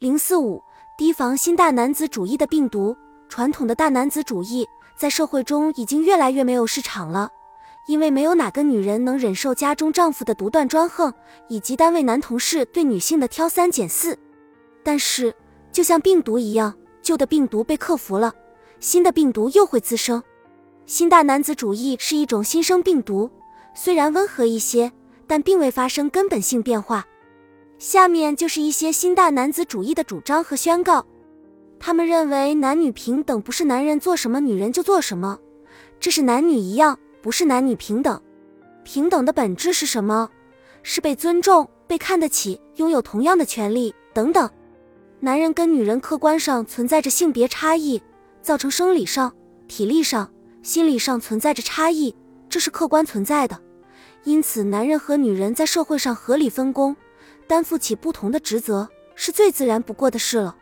零四五，提防新大男子主义的病毒。传统的大男子主义在社会中已经越来越没有市场了，因为没有哪个女人能忍受家中丈夫的独断专横，以及单位男同事对女性的挑三拣四。但是，就像病毒一样，旧的病毒被克服了，新的病毒又会滋生。新大男子主义是一种新生病毒，虽然温和一些，但并未发生根本性变化。下面就是一些新大男子主义的主张和宣告。他们认为男女平等不是男人做什么女人就做什么，这是男女一样，不是男女平等。平等的本质是什么？是被尊重、被看得起、拥有同样的权利等等。男人跟女人客观上存在着性别差异，造成生理上、体力上、心理上存在着差异，这是客观存在的。因此，男人和女人在社会上合理分工。担负起不同的职责是最自然不过的事了，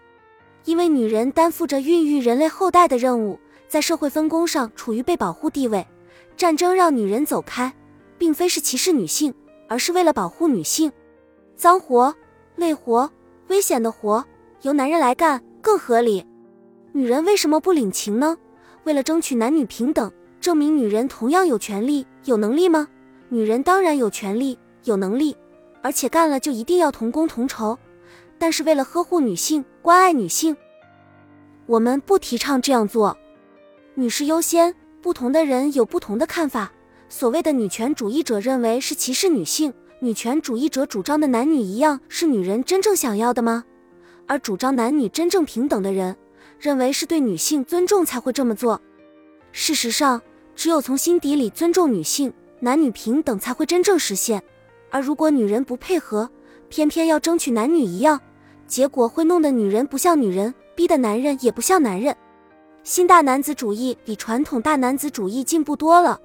因为女人担负着孕育人类后代的任务，在社会分工上处于被保护地位。战争让女人走开，并非是歧视女性，而是为了保护女性。脏活、累活、危险的活由男人来干更合理。女人为什么不领情呢？为了争取男女平等，证明女人同样有权利、有能力吗？女人当然有权利、有能力。而且干了就一定要同工同酬，但是为了呵护女性、关爱女性，我们不提倡这样做。女士优先，不同的人有不同的看法。所谓的女权主义者认为是歧视女性，女权主义者主张的男女一样是女人真正想要的吗？而主张男女真正平等的人认为是对女性尊重才会这么做。事实上，只有从心底里尊重女性，男女平等才会真正实现。而如果女人不配合，偏偏要争取男女一样，结果会弄得女人不像女人，逼得男人也不像男人。新大男子主义比传统大男子主义进步多了，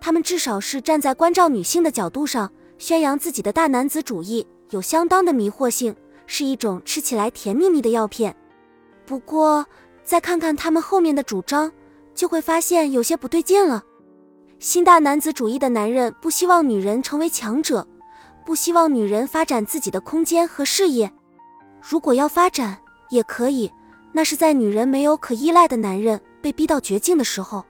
他们至少是站在关照女性的角度上宣扬自己的大男子主义，有相当的迷惑性，是一种吃起来甜蜜蜜的药片。不过再看看他们后面的主张，就会发现有些不对劲了。新大男子主义的男人不希望女人成为强者。不希望女人发展自己的空间和事业，如果要发展也可以，那是在女人没有可依赖的男人被逼到绝境的时候。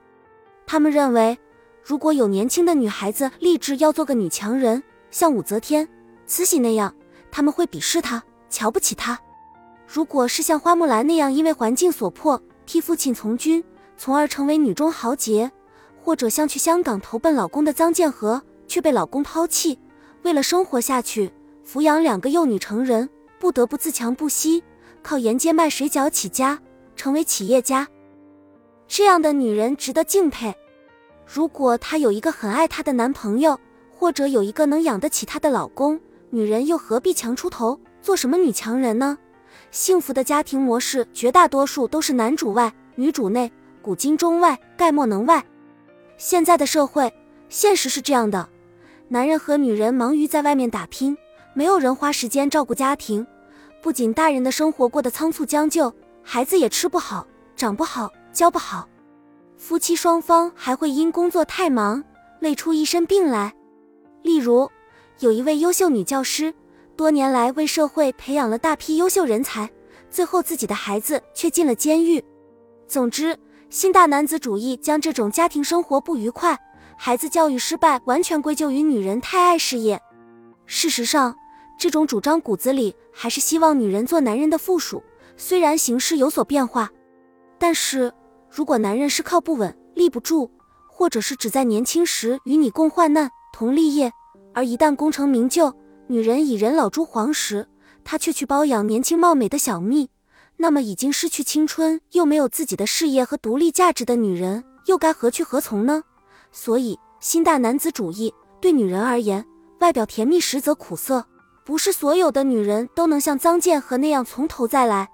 他们认为，如果有年轻的女孩子立志要做个女强人，像武则天、慈禧那样，他们会鄙视她，瞧不起她。如果是像花木兰那样，因为环境所迫替父亲从军，从而成为女中豪杰，或者像去香港投奔老公的臧建和，却被老公抛弃。为了生活下去，抚养两个幼女成人，不得不自强不息，靠沿街卖水饺起家，成为企业家。这样的女人值得敬佩。如果她有一个很爱她的男朋友，或者有一个能养得起她的老公，女人又何必强出头，做什么女强人呢？幸福的家庭模式，绝大多数都是男主外，女主内，古今中外，概莫能外。现在的社会，现实是这样的。男人和女人忙于在外面打拼，没有人花时间照顾家庭。不仅大人的生活过得仓促将就，孩子也吃不好、长不好、教不好。夫妻双方还会因工作太忙累出一身病来。例如，有一位优秀女教师，多年来为社会培养了大批优秀人才，最后自己的孩子却进了监狱。总之，新大男子主义将这种家庭生活不愉快。孩子教育失败，完全归咎于女人太爱事业。事实上，这种主张骨子里还是希望女人做男人的附属。虽然形势有所变化，但是如果男人是靠不稳、立不住，或者是只在年轻时与你共患难、同立业，而一旦功成名就，女人已人老珠黄时，他却去包养年轻貌美的小蜜，那么已经失去青春又没有自己的事业和独立价值的女人，又该何去何从呢？所以，新大男子主义对女人而言，外表甜蜜，实则苦涩。不是所有的女人都能像臧建和那样从头再来。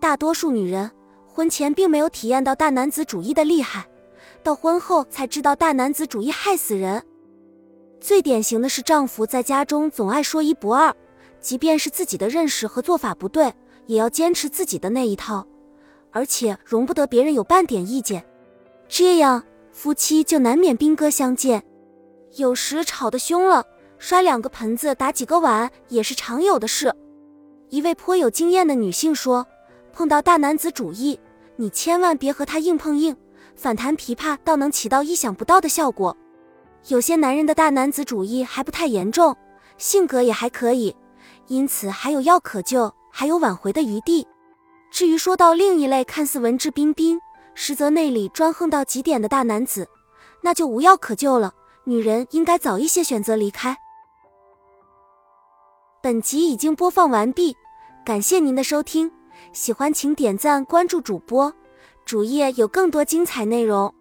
大多数女人婚前并没有体验到大男子主义的厉害，到婚后才知道大男子主义害死人。最典型的是，丈夫在家中总爱说一不二，即便是自己的认识和做法不对，也要坚持自己的那一套，而且容不得别人有半点意见。这样。夫妻就难免兵戈相见，有时吵得凶了，摔两个盆子，打几个碗也是常有的事。一位颇有经验的女性说：“碰到大男子主义，你千万别和他硬碰硬，反弹琵琶倒能起到意想不到的效果。有些男人的大男子主义还不太严重，性格也还可以，因此还有药可救，还有挽回的余地。至于说到另一类看似文质彬彬，实则内里专横到极点的大男子，那就无药可救了。女人应该早一些选择离开。”本集已经播放完毕，感谢您的收听，喜欢请点赞关注主播，主页有更多精彩内容。